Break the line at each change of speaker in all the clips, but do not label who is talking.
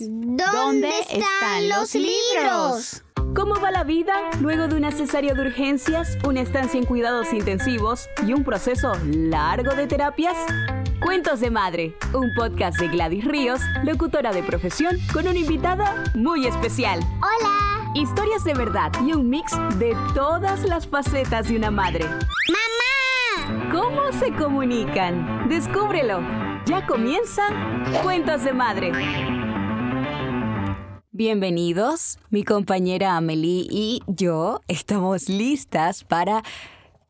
¿Dónde, están, los libros?
¿Cómo va la vida luego de una cesárea de urgencias, una estancia en cuidados intensivos y un proceso largo de terapias? Cuentos de Madre, un podcast de Gladys Ríos, locutora de profesión, con una invitada muy especial.
Hola.
Historias de verdad y un mix de todas las facetas de una madre.
¡Mamá!
¿Cómo se comunican? Descúbrelo. Ya comienzan Cuentos de Madre. Bienvenidos, mi compañera Amelie y yo estamos listas para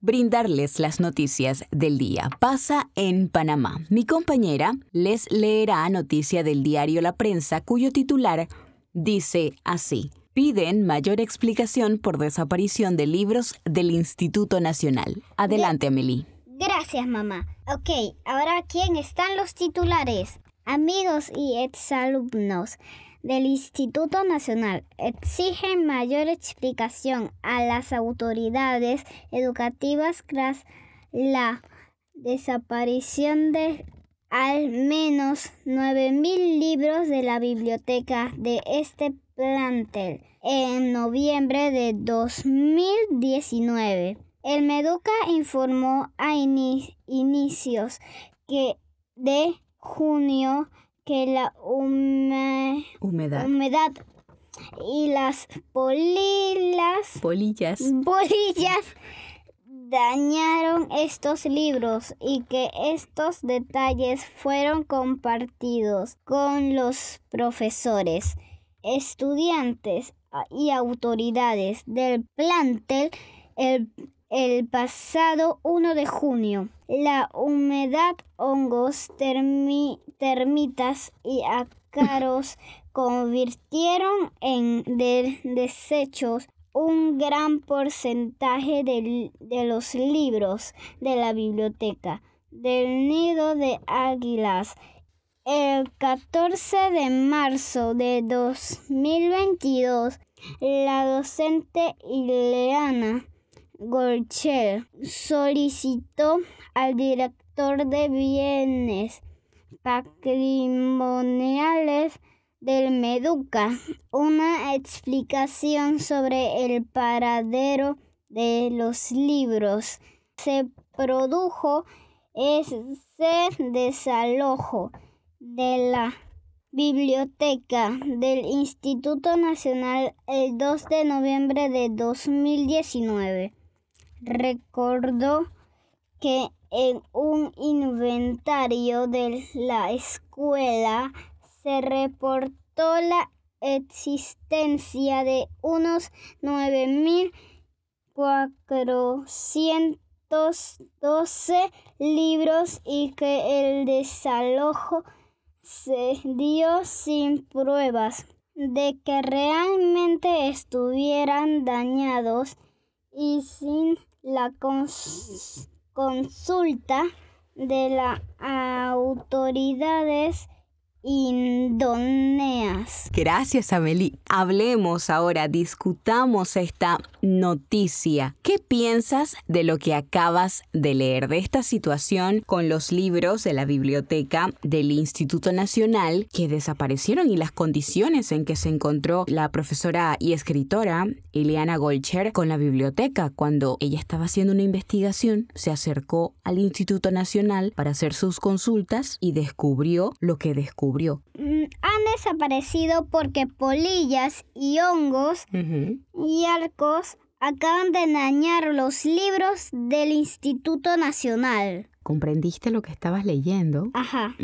brindarles las noticias del día. Pasa en Panamá. Mi compañera les leerá noticia del diario La Prensa cuyo titular dice así. Piden mayor explicación por desaparición de libros del Instituto Nacional. Adelante, Amelie.
Gracias, mamá. Ok, ahora ¿quién están los titulares? Amigos y exalumnos del Instituto Nacional exigen mayor explicación a las autoridades educativas tras la desaparición de al menos 9.000 libros de la biblioteca de este plantel en noviembre de 2019. El Meduca informó a inicios que de junio que la
humedad.
humedad y las polilas,
polillas.
polillas dañaron estos libros y que estos detalles fueron compartidos con los profesores, estudiantes y autoridades del plantel el, el pasado 1 de junio. La humedad, hongos, termitas y ácaros convirtieron en desechos un gran porcentaje de, de, los libros de la biblioteca del nido de águilas. El 14 de marzo de 2022, la docente Ileana Golcher solicitó al director de bienes patrimoniales del Meduca una explicación sobre el paradero de los libros. Se produjo ese desalojo de la biblioteca del Instituto Nacional el 2 de noviembre de 2019. Recordó que en un inventario de la escuela se reportó la existencia de unos 9.412 libros y que el desalojo se dio sin pruebas de que realmente estuvieran dañados y sin la consulta de las autoridades indoneas.
Gracias, Amelie. Hablemos ahora, discutamos esta noticia. ¿Qué piensas de lo que acabas de leer, de esta situación con los libros de la biblioteca del Instituto Nacional que desaparecieron y las condiciones en que se encontró la profesora y escritora Ileana Golcher con la biblioteca cuando ella estaba haciendo una investigación, se acercó al Instituto Nacional para hacer sus consultas y descubrió lo que descubrió
Mm, han desaparecido porque polillas y hongos y arcos acaban de dañar los libros del Instituto Nacional.
¿Comprendiste lo que estabas leyendo?
Ajá.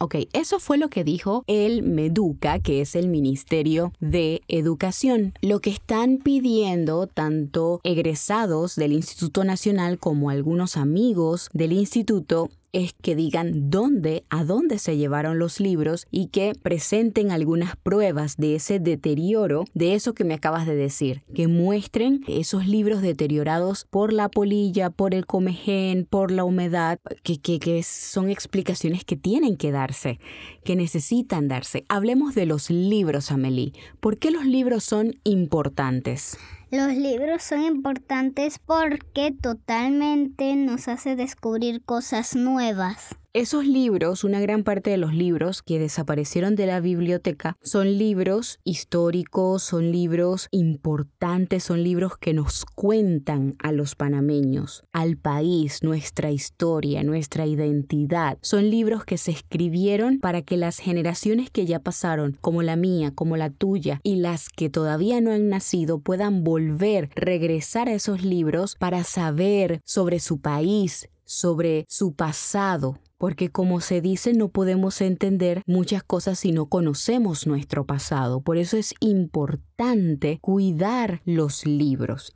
Ok, eso fue lo que dijo el Meduca, que es el Ministerio de Educación. Lo que están pidiendo tanto egresados del Instituto Nacional como algunos amigos del instituto es que digan dónde, a dónde se llevaron los libros y que presenten algunas pruebas de ese deterioro, de eso que me acabas de decir, que muestren esos libros deteriorados por la polilla, por el comején, por la humedad, que, que, que son explicaciones que tienen que darse, que necesitan darse. Hablemos de los libros, Amelie. ¿Por qué los libros son importantes?
Los libros son importantes porque totalmente nos hace descubrir cosas nuevas.
Esos libros, una gran parte de los libros que desaparecieron de la biblioteca, son libros históricos, son libros importantes, son libros que nos cuentan a los panameños, al país, nuestra historia, nuestra identidad. Son libros que se escribieron para que las generaciones que ya pasaron, como la mía, como la tuya, y las que todavía no han nacido, puedan volver, regresar a esos libros para saber sobre su país, sobre su pasado, porque como se dice no podemos entender muchas cosas si no conocemos nuestro pasado. Por eso es importante cuidar los libros.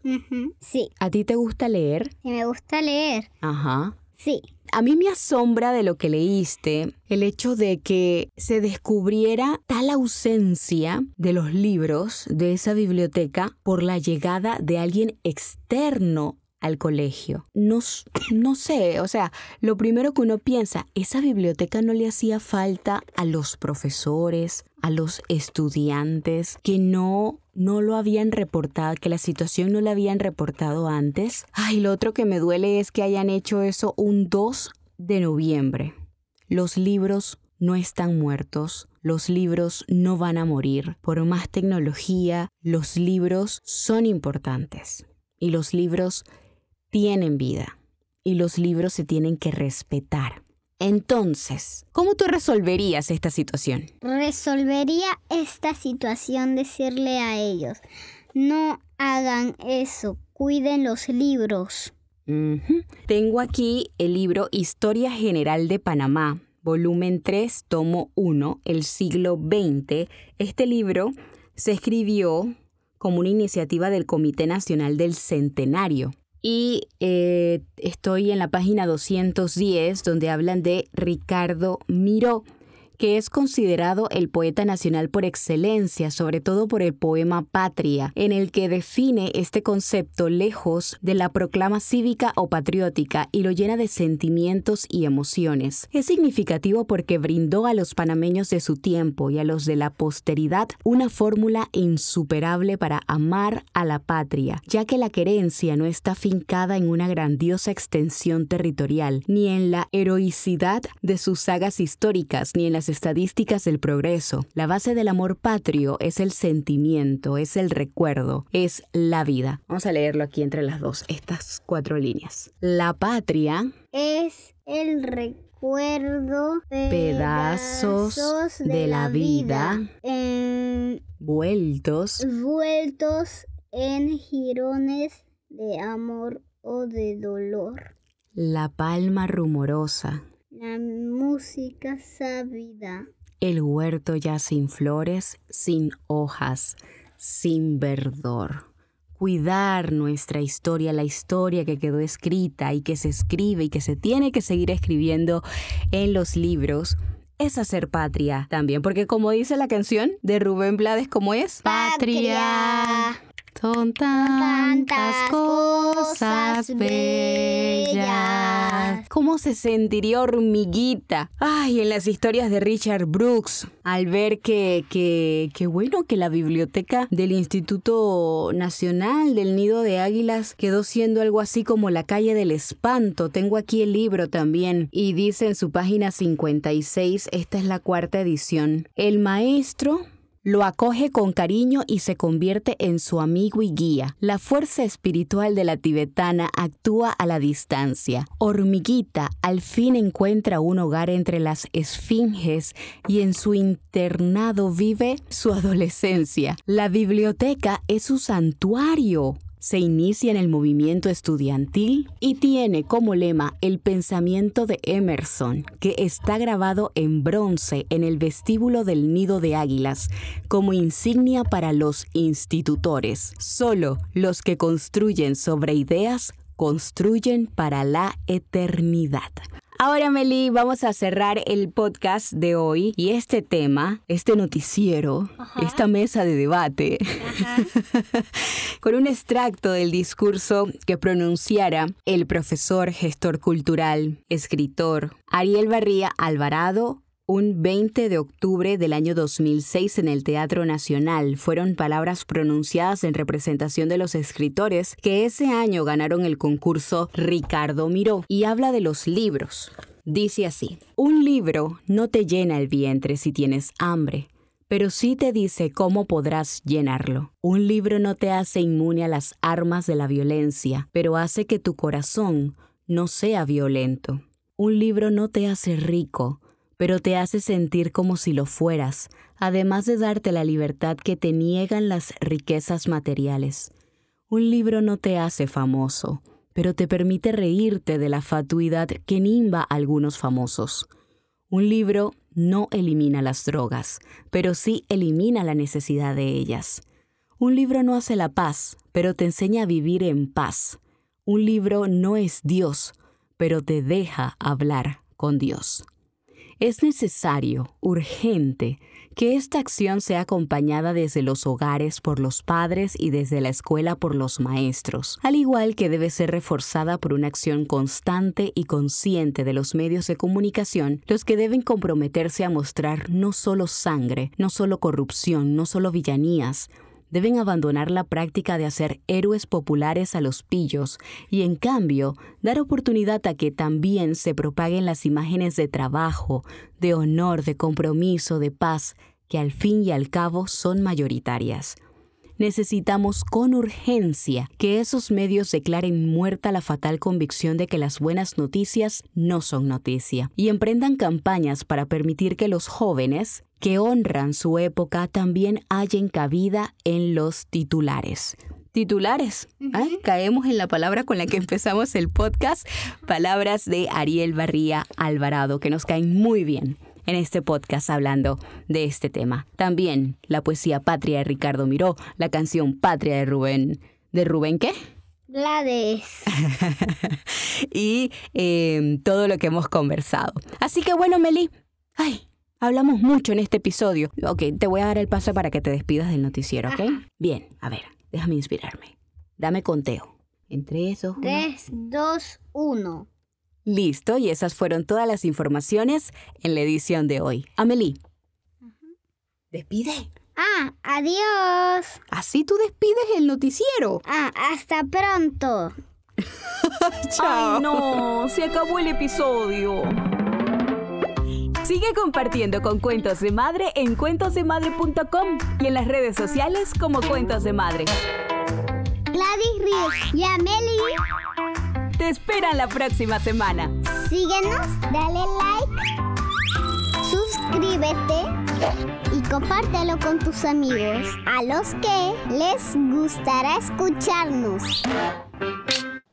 Sí.
¿A ti te gusta leer?
Sí, me gusta leer.
Ajá.
Sí.
A mí me asombra de lo que leíste el hecho de que se descubriera tal ausencia de los libros de esa biblioteca por la llegada de alguien externo al colegio. No, no sé, o sea, lo primero que uno piensa, esa biblioteca no le hacía falta a los profesores, a los estudiantes que no no lo habían reportado, que la situación no la habían reportado antes. Ay, lo otro que me duele es que hayan hecho eso un 2 de noviembre. Los libros no están muertos, los libros no van a morir. Por más tecnología, los libros son importantes. Y los libros tienen vida y los libros se tienen que respetar. Entonces, ¿cómo tú resolverías esta situación?
Resolvería esta situación decirle a ellos, no hagan eso, cuiden los libros.
Tengo aquí el libro Historia General de Panamá, volumen 3, tomo 1, el siglo XX. Este libro se escribió como una iniciativa del Comité Nacional del Centenario y eh, estoy en la página 210 donde hablan de Ricardo Miró que es considerado el poeta nacional por excelencia, sobre todo por el poema Patria, en el que define este concepto lejos de la proclama cívica o patriótica y lo llena de sentimientos y emociones. Es significativo porque brindó a los panameños de su tiempo y a los de la posteridad una fórmula insuperable para amar a la patria, ya que la querencia no está fincada en una grandiosa extensión territorial, ni en la heroicidad de sus sagas históricas, ni en las estadísticas del progreso. La base del amor patrio es el sentimiento, es el recuerdo, es la vida. Vamos a leerlo aquí entre las dos, estas cuatro líneas. La patria
es el recuerdo
pedazos, de, la vida, vueltos
vueltos en jirones de amor o de dolor.
La palma rumorosa
la música sabida.
El huerto ya sin flores, sin hojas, sin verdor. Cuidar nuestra historia, la historia que quedó escrita y que se escribe y que se tiene que seguir escribiendo en los libros, es hacer patria también, porque como dice la canción de Rubén Blades, ¿cómo es?
Patria.
Son tantas cosas bellas. ¿Cómo se sentiría hormiguita? Ay, en las historias de Richard Brooks, al ver que, que, que bueno, que la biblioteca del Instituto Nacional del Nido de Águilas quedó siendo algo así como la calle del espanto. Tengo aquí el libro también y dice en su página 56, esta es la cuarta edición, el maestro lo acoge con cariño y se convierte en su amigo y guía. La fuerza espiritual de la tibetana actúa a la distancia. Hormiguita al fin encuentra un hogar entre las esfinges y en su internado vive su adolescencia. La biblioteca es su santuario se inicia en el movimiento estudiantil y tiene como lema el pensamiento de Emerson, que está grabado en bronce en el vestíbulo del nido de águilas, como insignia para los institutores. Solo los que construyen sobre ideas construyen para la eternidad. Ahora, Meli, vamos a cerrar el podcast de hoy y este tema, este noticiero, esta mesa de debate, con un extracto del discurso que pronunciara el profesor, gestor cultural, escritor Ariel Barría Alvarado un 20 de octubre del año 2006 en el Teatro Nacional. Fueron palabras pronunciadas en representación de los escritores que ese año ganaron el concurso Ricardo Miró y habla de los libros Dice así, un libro no te llena el vientre si tienes hambre, pero sí te dice cómo podrás llenarlo. Un libro no te hace inmune a las armas de la violencia, pero hace que tu corazón no sea violento. Un libro no te hace rico, pero te hace sentir como si lo fueras, además de darte la libertad que te niegan las riquezas materiales. Un libro no te hace famoso, pero te permite reírte de la fatuidad que nimba a algunos famosos. Un libro no elimina las drogas, pero sí elimina la necesidad de ellas. Un libro no hace la paz, pero te enseña a vivir en paz. Un libro no es Dios, pero te deja hablar con Dios. Es necesario, urgente, que esta acción sea acompañada desde los hogares por los padres y desde la escuela por los maestros, al igual que debe ser reforzada por una acción constante y consciente de los medios de comunicación, los que deben comprometerse a mostrar no solo sangre, no solo corrupción, no solo villanías, deben abandonar la práctica de hacer héroes populares a los pillos y en cambio dar oportunidad a que también se propaguen las imágenes de trabajo, de honor, de compromiso, de paz, que al fin y al cabo son mayoritarias. Necesitamos con urgencia que esos medios declaren muerta la fatal convicción de que las buenas noticias no son noticia y emprendan campañas para permitir que los jóvenes que honran su época también hallen cabida en los titulares titulares. ¿eh? Caemos en la palabra con la que empezamos el podcast, palabras de Ariel Barría Alvarado, que nos caen muy bien en este podcast hablando de este tema. También la poesía patria de Ricardo Miró, la canción Patria de Rubén. ¿De Rubén qué?
Blades.
y em, todo lo que hemos conversado. Así que bueno, Meli, ay, hablamos mucho en este episodio. Ok, te voy a dar el paso para que te despidas del noticiero, ¿ok? Bien, a ver, déjame inspirarme. Dame conteo. Entre esos.
3, 2, 1.
Listo, y esas fueron todas las informaciones en la edición de hoy. Amelie. Despide.
Ah, adiós.
Así tú despides el noticiero.
Ah, hasta pronto.
Chao. Ay, no, se acabó el episodio. Sigue compartiendo con Cuentos de Madre en cuentosdemadre.com y en las redes sociales como Cuentos de Madre.
Gladys Ríos y Amelie
te esperan la próxima semana.
Síguenos, dale like, suscríbete y compártelo con tus amigos a los que les gustará escucharnos.